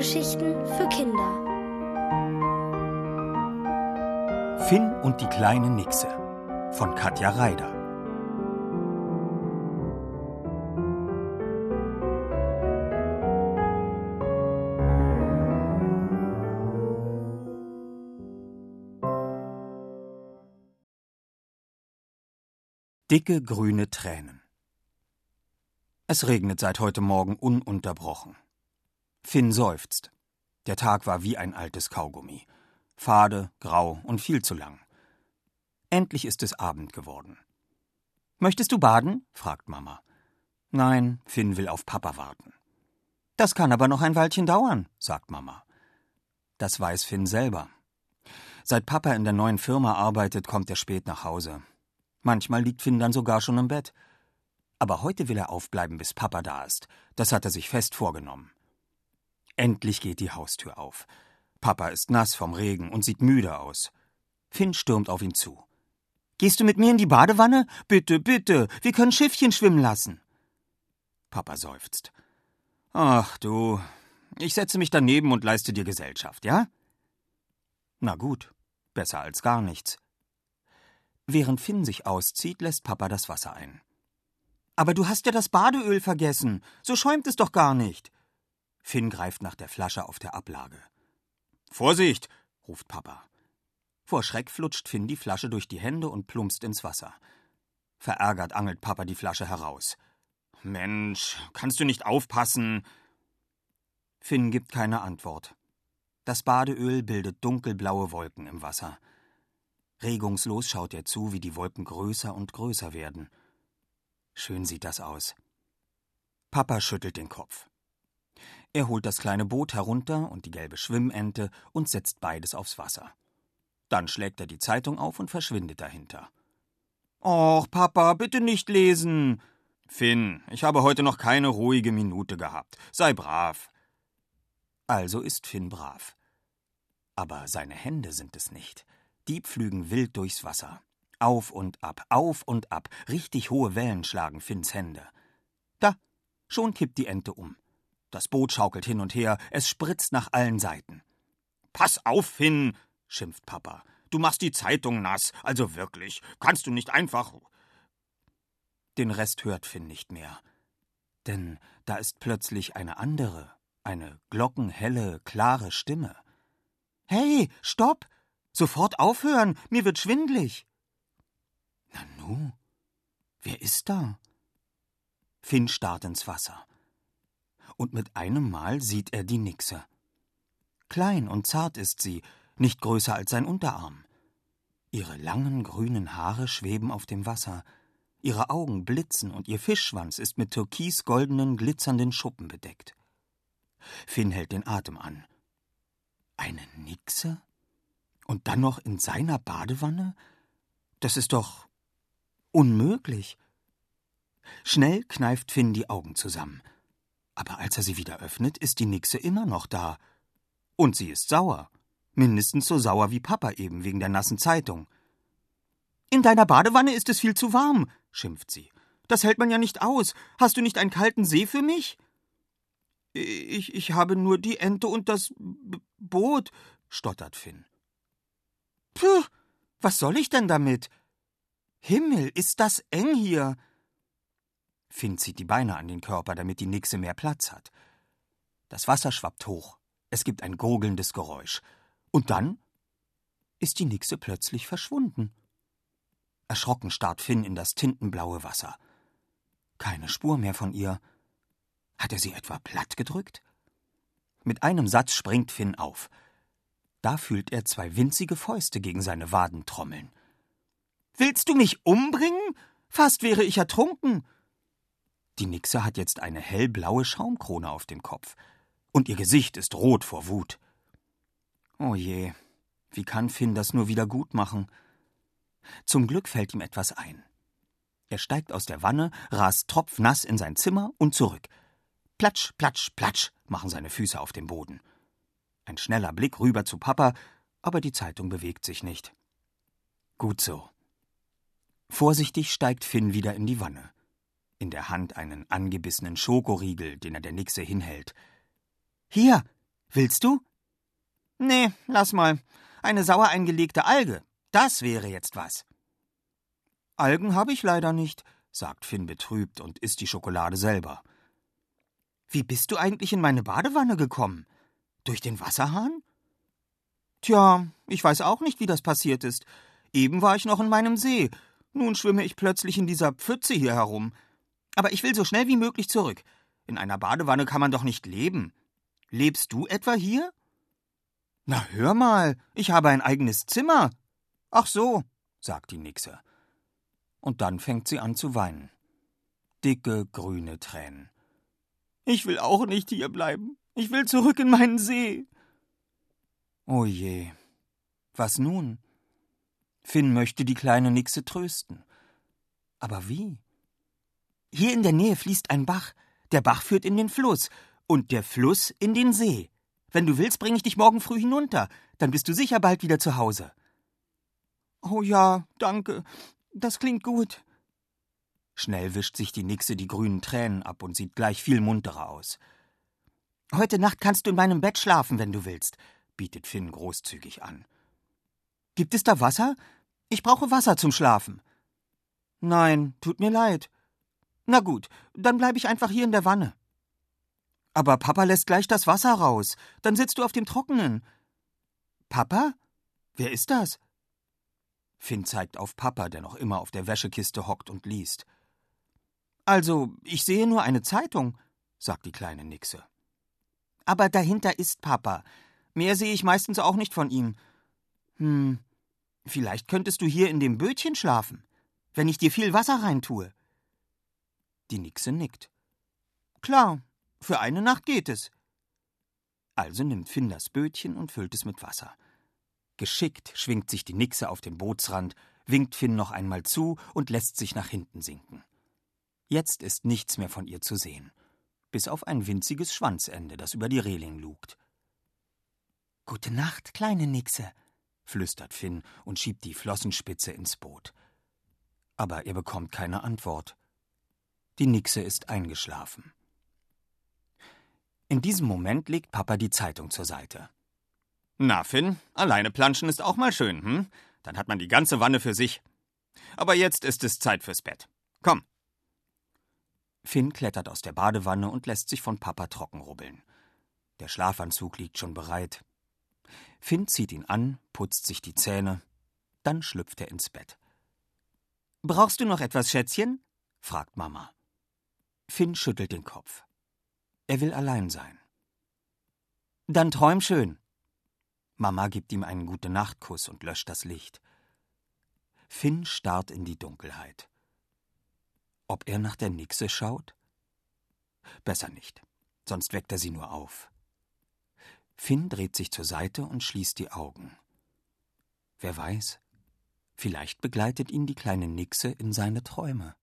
Hörgeschichten für Kinder. Finn und die kleine Nixe von Katja Reider. Dicke grüne Tränen. Es regnet seit heute Morgen ununterbrochen. Finn seufzt. Der Tag war wie ein altes Kaugummi. Fade, grau und viel zu lang. Endlich ist es Abend geworden. Möchtest du baden? fragt Mama. Nein, Finn will auf Papa warten. Das kann aber noch ein Weilchen dauern, sagt Mama. Das weiß Finn selber. Seit Papa in der neuen Firma arbeitet, kommt er spät nach Hause. Manchmal liegt Finn dann sogar schon im Bett. Aber heute will er aufbleiben, bis Papa da ist. Das hat er sich fest vorgenommen. Endlich geht die Haustür auf. Papa ist nass vom Regen und sieht müde aus. Finn stürmt auf ihn zu. Gehst du mit mir in die Badewanne? Bitte, bitte, wir können Schiffchen schwimmen lassen. Papa seufzt. Ach du, ich setze mich daneben und leiste dir Gesellschaft, ja? Na gut, besser als gar nichts. Während Finn sich auszieht, lässt Papa das Wasser ein. Aber du hast ja das Badeöl vergessen. So schäumt es doch gar nicht. Finn greift nach der Flasche auf der Ablage. Vorsicht! ruft Papa. Vor Schreck flutscht Finn die Flasche durch die Hände und plumpst ins Wasser. Verärgert angelt Papa die Flasche heraus. Mensch, kannst du nicht aufpassen? Finn gibt keine Antwort. Das Badeöl bildet dunkelblaue Wolken im Wasser. Regungslos schaut er zu, wie die Wolken größer und größer werden. Schön sieht das aus. Papa schüttelt den Kopf. Er holt das kleine Boot herunter und die gelbe Schwimmente und setzt beides aufs Wasser. Dann schlägt er die Zeitung auf und verschwindet dahinter. Och, Papa, bitte nicht lesen. Finn, ich habe heute noch keine ruhige Minute gehabt. Sei brav. Also ist Finn brav. Aber seine Hände sind es nicht. Die pflügen wild durchs Wasser. Auf und ab, auf und ab. Richtig hohe Wellen schlagen Finns Hände. Da, schon kippt die Ente um. Das Boot schaukelt hin und her, es spritzt nach allen Seiten. Pass auf, Finn, schimpft Papa. Du machst die Zeitung nass, also wirklich. Kannst du nicht einfach. Den Rest hört Finn nicht mehr. Denn da ist plötzlich eine andere, eine glockenhelle, klare Stimme. Hey, stopp! Sofort aufhören, mir wird schwindlig. Na nu, wer ist da? Finn starrt ins Wasser und mit einem Mal sieht er die Nixe. Klein und zart ist sie, nicht größer als sein Unterarm. Ihre langen grünen Haare schweben auf dem Wasser, ihre Augen blitzen und ihr Fischschwanz ist mit türkisgoldenen, glitzernden Schuppen bedeckt. Finn hält den Atem an. Eine Nixe? Und dann noch in seiner Badewanne? Das ist doch unmöglich. Schnell kneift Finn die Augen zusammen. Aber als er sie wieder öffnet, ist die Nixe immer noch da. Und sie ist sauer. Mindestens so sauer wie Papa eben wegen der nassen Zeitung. In deiner Badewanne ist es viel zu warm, schimpft sie. Das hält man ja nicht aus. Hast du nicht einen kalten See für mich? Ich, ich habe nur die Ente und das B Boot, stottert Finn. Puh, was soll ich denn damit? Himmel, ist das eng hier. Finn zieht die Beine an den Körper, damit die Nixe mehr Platz hat. Das Wasser schwappt hoch. Es gibt ein gurgelndes Geräusch. Und dann ist die Nixe plötzlich verschwunden. Erschrocken starrt Finn in das tintenblaue Wasser. Keine Spur mehr von ihr. Hat er sie etwa platt gedrückt? Mit einem Satz springt Finn auf. Da fühlt er zwei winzige Fäuste gegen seine Waden trommeln. Willst du mich umbringen? Fast wäre ich ertrunken. Die Nixe hat jetzt eine hellblaue Schaumkrone auf dem Kopf. Und ihr Gesicht ist rot vor Wut. Oh je, wie kann Finn das nur wieder gut machen? Zum Glück fällt ihm etwas ein. Er steigt aus der Wanne, rast tropfnass in sein Zimmer und zurück. Platsch, platsch, platsch machen seine Füße auf dem Boden. Ein schneller Blick rüber zu Papa, aber die Zeitung bewegt sich nicht. Gut so. Vorsichtig steigt Finn wieder in die Wanne in der Hand einen angebissenen Schokoriegel, den er der Nixe hinhält. Hier, Willst du? Nee, lass mal. Eine sauer eingelegte Alge. Das wäre jetzt was. Algen habe ich leider nicht, sagt Finn betrübt und isst die Schokolade selber. Wie bist du eigentlich in meine Badewanne gekommen? Durch den Wasserhahn? Tja, ich weiß auch nicht, wie das passiert ist. Eben war ich noch in meinem See. Nun schwimme ich plötzlich in dieser Pfütze hier herum. Aber ich will so schnell wie möglich zurück. In einer Badewanne kann man doch nicht leben. Lebst du etwa hier? Na, hör mal, ich habe ein eigenes Zimmer. Ach so, sagt die Nixe. Und dann fängt sie an zu weinen. Dicke, grüne Tränen. Ich will auch nicht hier bleiben. Ich will zurück in meinen See. Oh je. Was nun? Finn möchte die kleine Nixe trösten. Aber wie? Hier in der Nähe fließt ein Bach. Der Bach führt in den Fluss und der Fluss in den See. Wenn du willst, bringe ich dich morgen früh hinunter. Dann bist du sicher bald wieder zu Hause. Oh ja, danke. Das klingt gut. Schnell wischt sich die Nixe die grünen Tränen ab und sieht gleich viel munterer aus. Heute Nacht kannst du in meinem Bett schlafen, wenn du willst, bietet Finn großzügig an. Gibt es da Wasser? Ich brauche Wasser zum Schlafen. Nein, tut mir leid. Na gut, dann bleibe ich einfach hier in der Wanne. Aber Papa lässt gleich das Wasser raus. Dann sitzt du auf dem Trockenen. Papa? Wer ist das? Finn zeigt auf Papa, der noch immer auf der Wäschekiste hockt und liest. Also, ich sehe nur eine Zeitung, sagt die kleine Nixe. Aber dahinter ist Papa. Mehr sehe ich meistens auch nicht von ihm. Hm, vielleicht könntest du hier in dem Bötchen schlafen, wenn ich dir viel Wasser reintue. Die Nixe nickt. Klar, für eine Nacht geht es. Also nimmt Finn das Bötchen und füllt es mit Wasser. Geschickt schwingt sich die Nixe auf den Bootsrand, winkt Finn noch einmal zu und lässt sich nach hinten sinken. Jetzt ist nichts mehr von ihr zu sehen, bis auf ein winziges Schwanzende, das über die Reling lugt. Gute Nacht, kleine Nixe, flüstert Finn und schiebt die Flossenspitze ins Boot. Aber er bekommt keine Antwort. Die Nixe ist eingeschlafen. In diesem Moment legt Papa die Zeitung zur Seite. Na, Finn, alleine planschen ist auch mal schön, hm? Dann hat man die ganze Wanne für sich. Aber jetzt ist es Zeit fürs Bett. Komm. Finn klettert aus der Badewanne und lässt sich von Papa trocken rubbeln. Der Schlafanzug liegt schon bereit. Finn zieht ihn an, putzt sich die Zähne, dann schlüpft er ins Bett. Brauchst du noch etwas, Schätzchen? fragt Mama. Finn schüttelt den Kopf. Er will allein sein. Dann träum schön. Mama gibt ihm einen gute Nachtkuss und löscht das Licht. Finn starrt in die Dunkelheit. Ob er nach der Nixe schaut? Besser nicht, sonst weckt er sie nur auf. Finn dreht sich zur Seite und schließt die Augen. Wer weiß, vielleicht begleitet ihn die kleine Nixe in seine Träume.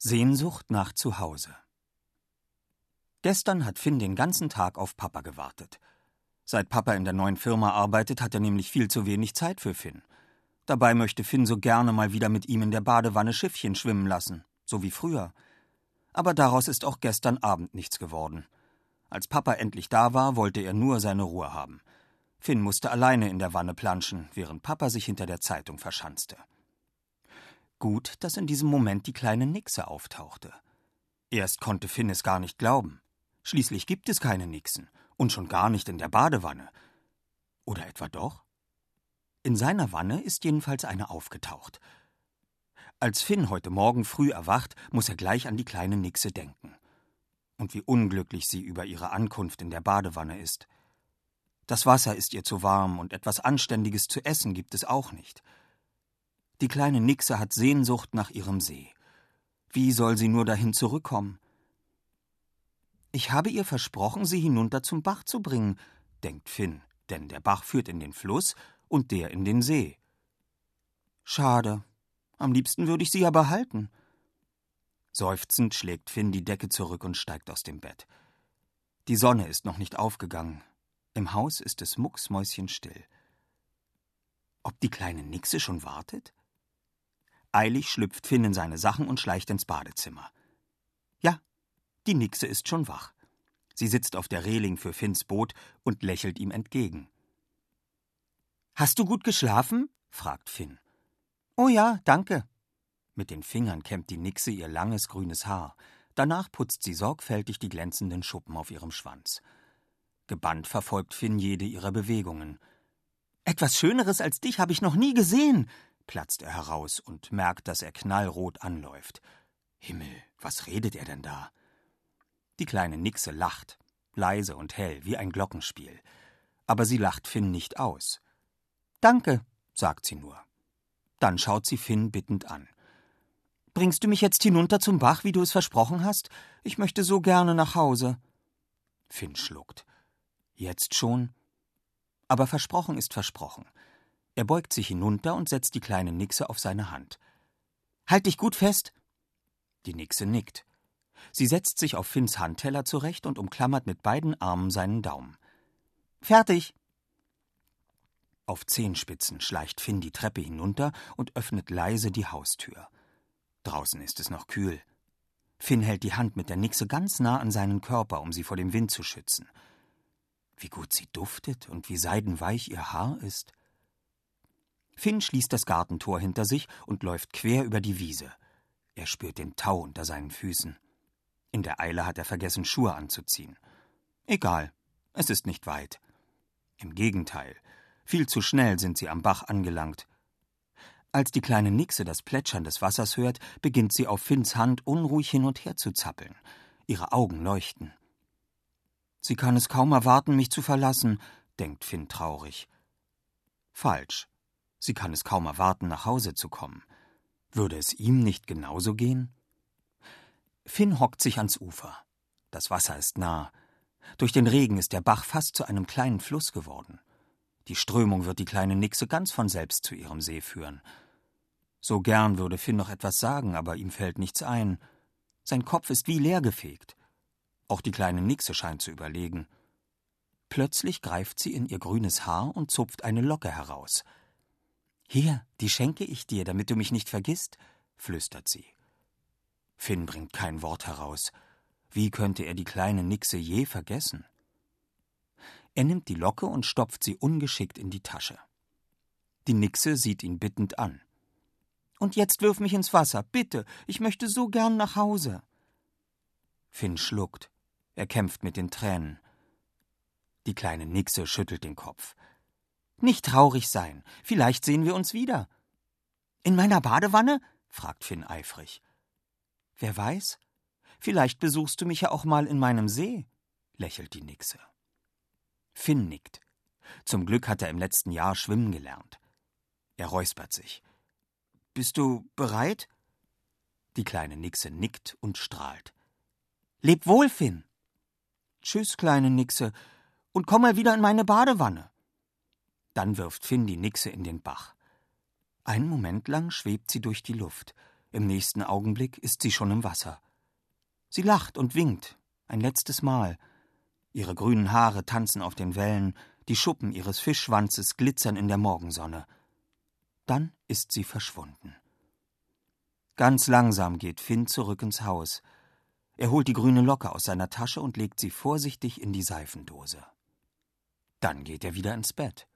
Sehnsucht nach Zuhause. Gestern hat Finn den ganzen Tag auf Papa gewartet. Seit Papa in der neuen Firma arbeitet, hat er nämlich viel zu wenig Zeit für Finn. Dabei möchte Finn so gerne mal wieder mit ihm in der Badewanne Schiffchen schwimmen lassen, so wie früher. Aber daraus ist auch gestern Abend nichts geworden. Als Papa endlich da war, wollte er nur seine Ruhe haben. Finn musste alleine in der Wanne planschen, während Papa sich hinter der Zeitung verschanzte. Gut, dass in diesem Moment die kleine Nixe auftauchte. Erst konnte Finn es gar nicht glauben. Schließlich gibt es keine Nixen und schon gar nicht in der Badewanne. Oder etwa doch? In seiner Wanne ist jedenfalls eine aufgetaucht. Als Finn heute Morgen früh erwacht, muss er gleich an die kleine Nixe denken. Und wie unglücklich sie über ihre Ankunft in der Badewanne ist. Das Wasser ist ihr zu warm und etwas Anständiges zu essen gibt es auch nicht. Die kleine Nixe hat Sehnsucht nach ihrem See. Wie soll sie nur dahin zurückkommen? Ich habe ihr versprochen, sie hinunter zum Bach zu bringen, denkt Finn, denn der Bach führt in den Fluss und der in den See. Schade. Am liebsten würde ich sie ja behalten. Seufzend schlägt Finn die Decke zurück und steigt aus dem Bett. Die Sonne ist noch nicht aufgegangen. Im Haus ist es mucksmäuschenstill. Ob die kleine Nixe schon wartet? Eilig schlüpft Finn in seine Sachen und schleicht ins Badezimmer. Ja, die Nixe ist schon wach. Sie sitzt auf der Reling für Finns Boot und lächelt ihm entgegen. Hast du gut geschlafen? fragt Finn. Oh ja, danke. Mit den Fingern kämmt die Nixe ihr langes grünes Haar. Danach putzt sie sorgfältig die glänzenden Schuppen auf ihrem Schwanz. Gebannt verfolgt Finn jede ihrer Bewegungen. Etwas Schöneres als dich habe ich noch nie gesehen, platzt er heraus und merkt, dass er knallrot anläuft. Himmel, was redet er denn da? Die kleine Nixe lacht, leise und hell, wie ein Glockenspiel. Aber sie lacht Finn nicht aus. Danke, sagt sie nur. Dann schaut sie Finn bittend an. Bringst du mich jetzt hinunter zum Bach, wie du es versprochen hast? Ich möchte so gerne nach Hause. Finn schluckt. Jetzt schon? Aber versprochen ist versprochen. Er beugt sich hinunter und setzt die kleine Nixe auf seine Hand. Halt dich gut fest! Die Nixe nickt. Sie setzt sich auf Finns Handteller zurecht und umklammert mit beiden Armen seinen Daumen. Fertig! Auf Zehenspitzen schleicht Finn die Treppe hinunter und öffnet leise die Haustür. Draußen ist es noch kühl. Finn hält die Hand mit der Nixe ganz nah an seinen Körper, um sie vor dem Wind zu schützen. Wie gut sie duftet und wie seidenweich ihr Haar ist. Finn schließt das Gartentor hinter sich und läuft quer über die Wiese. Er spürt den Tau unter seinen Füßen. In der Eile hat er vergessen, Schuhe anzuziehen. Egal, es ist nicht weit. Im Gegenteil, viel zu schnell sind sie am Bach angelangt. Als die kleine Nixe das Plätschern des Wassers hört, beginnt sie auf Finns Hand unruhig hin und her zu zappeln. Ihre Augen leuchten. Sie kann es kaum erwarten, mich zu verlassen, denkt Finn traurig. Falsch. Sie kann es kaum erwarten, nach Hause zu kommen. Würde es ihm nicht genauso gehen? Finn hockt sich ans Ufer. Das Wasser ist nah. Durch den Regen ist der Bach fast zu einem kleinen Fluss geworden. Die Strömung wird die kleine Nixe ganz von selbst zu ihrem See führen. So gern würde Finn noch etwas sagen, aber ihm fällt nichts ein. Sein Kopf ist wie leergefegt. Auch die kleine Nixe scheint zu überlegen. Plötzlich greift sie in ihr grünes Haar und zupft eine Locke heraus. Hier, die schenke ich dir, damit du mich nicht vergisst, flüstert sie. Finn bringt kein Wort heraus. Wie könnte er die kleine Nixe je vergessen? Er nimmt die Locke und stopft sie ungeschickt in die Tasche. Die Nixe sieht ihn bittend an. Und jetzt wirf mich ins Wasser, bitte, ich möchte so gern nach Hause. Finn schluckt. Er kämpft mit den Tränen. Die kleine Nixe schüttelt den Kopf. Nicht traurig sein. Vielleicht sehen wir uns wieder. In meiner Badewanne? fragt Finn eifrig. Wer weiß? Vielleicht besuchst du mich ja auch mal in meinem See, lächelt die Nixe. Finn nickt. Zum Glück hat er im letzten Jahr schwimmen gelernt. Er räuspert sich. Bist du bereit? Die kleine Nixe nickt und strahlt. Leb wohl, Finn. Tschüss, kleine Nixe, und komm mal wieder in meine Badewanne. Dann wirft Finn die Nixe in den Bach. Einen Moment lang schwebt sie durch die Luft. Im nächsten Augenblick ist sie schon im Wasser. Sie lacht und winkt, ein letztes Mal. Ihre grünen Haare tanzen auf den Wellen, die Schuppen ihres Fischschwanzes glitzern in der Morgensonne. Dann ist sie verschwunden. Ganz langsam geht Finn zurück ins Haus. Er holt die grüne Locke aus seiner Tasche und legt sie vorsichtig in die Seifendose. Dann geht er wieder ins Bett.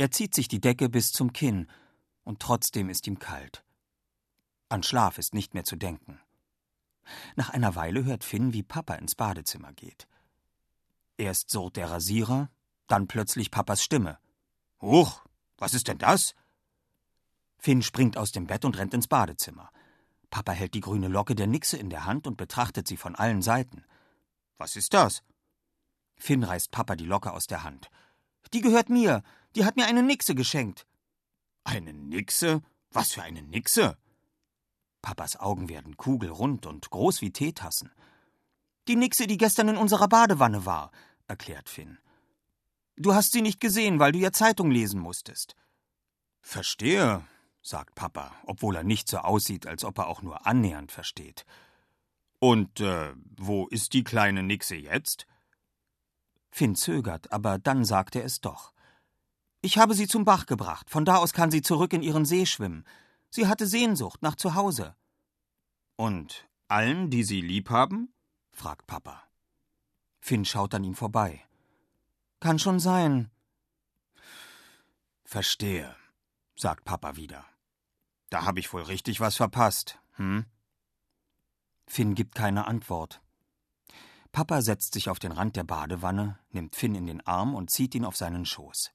Er zieht sich die Decke bis zum Kinn, und trotzdem ist ihm kalt. An Schlaf ist nicht mehr zu denken. Nach einer Weile hört Finn, wie Papa ins Badezimmer geht. Erst surrt der Rasierer, dann plötzlich Papas Stimme. Huch, was ist denn das? Finn springt aus dem Bett und rennt ins Badezimmer. Papa hält die grüne Locke der Nixe in der Hand und betrachtet sie von allen Seiten. Was ist das? Finn reißt Papa die Locke aus der Hand. Die gehört mir. Die hat mir eine Nixe geschenkt. Eine Nixe? Was für eine Nixe? Papas Augen werden kugelrund und groß wie Teetassen. Die Nixe, die gestern in unserer Badewanne war, erklärt Finn. Du hast sie nicht gesehen, weil du ja Zeitung lesen musstest. Verstehe, sagt Papa, obwohl er nicht so aussieht, als ob er auch nur annähernd versteht. Und äh, wo ist die kleine Nixe jetzt? Finn zögert, aber dann sagt er es doch. Ich habe sie zum Bach gebracht. Von da aus kann sie zurück in ihren See schwimmen. Sie hatte Sehnsucht nach zu Hause. Und allen, die sie lieb haben? fragt Papa. Finn schaut an ihm vorbei. Kann schon sein. Verstehe, sagt Papa wieder. Da habe ich wohl richtig was verpasst, hm? Finn gibt keine Antwort. Papa setzt sich auf den Rand der Badewanne, nimmt Finn in den Arm und zieht ihn auf seinen Schoß.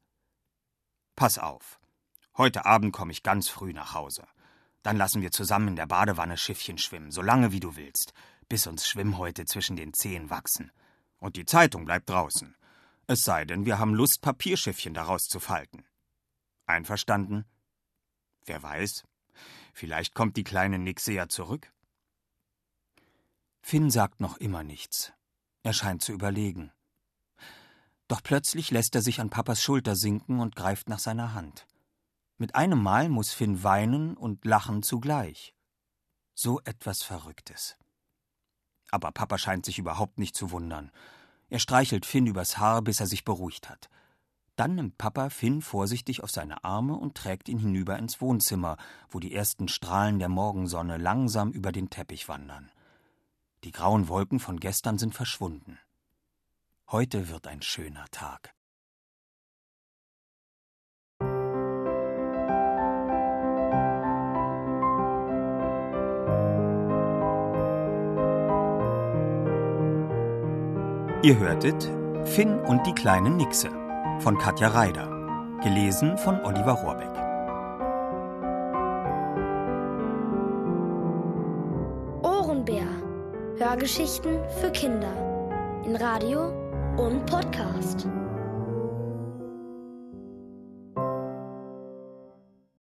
Pass auf. Heute Abend komme ich ganz früh nach Hause. Dann lassen wir zusammen in der Badewanne Schiffchen schwimmen, so lange wie du willst, bis uns Schwimmhäute zwischen den Zehen wachsen. Und die Zeitung bleibt draußen. Es sei denn, wir haben Lust, Papierschiffchen daraus zu falten. Einverstanden? Wer weiß, vielleicht kommt die kleine Nixe ja zurück. Finn sagt noch immer nichts. Er scheint zu überlegen. Doch plötzlich lässt er sich an Papas Schulter sinken und greift nach seiner Hand. Mit einem Mal muss Finn weinen und lachen zugleich. So etwas Verrücktes. Aber Papa scheint sich überhaupt nicht zu wundern. Er streichelt Finn übers Haar, bis er sich beruhigt hat. Dann nimmt Papa Finn vorsichtig auf seine Arme und trägt ihn hinüber ins Wohnzimmer, wo die ersten Strahlen der Morgensonne langsam über den Teppich wandern. Die grauen Wolken von gestern sind verschwunden. Heute wird ein schöner Tag. Ihr hörtet Finn und die kleine Nixe von Katja Reider, gelesen von Oliver Rohrbeck. Hörgeschichten für Kinder in Radio und Podcast.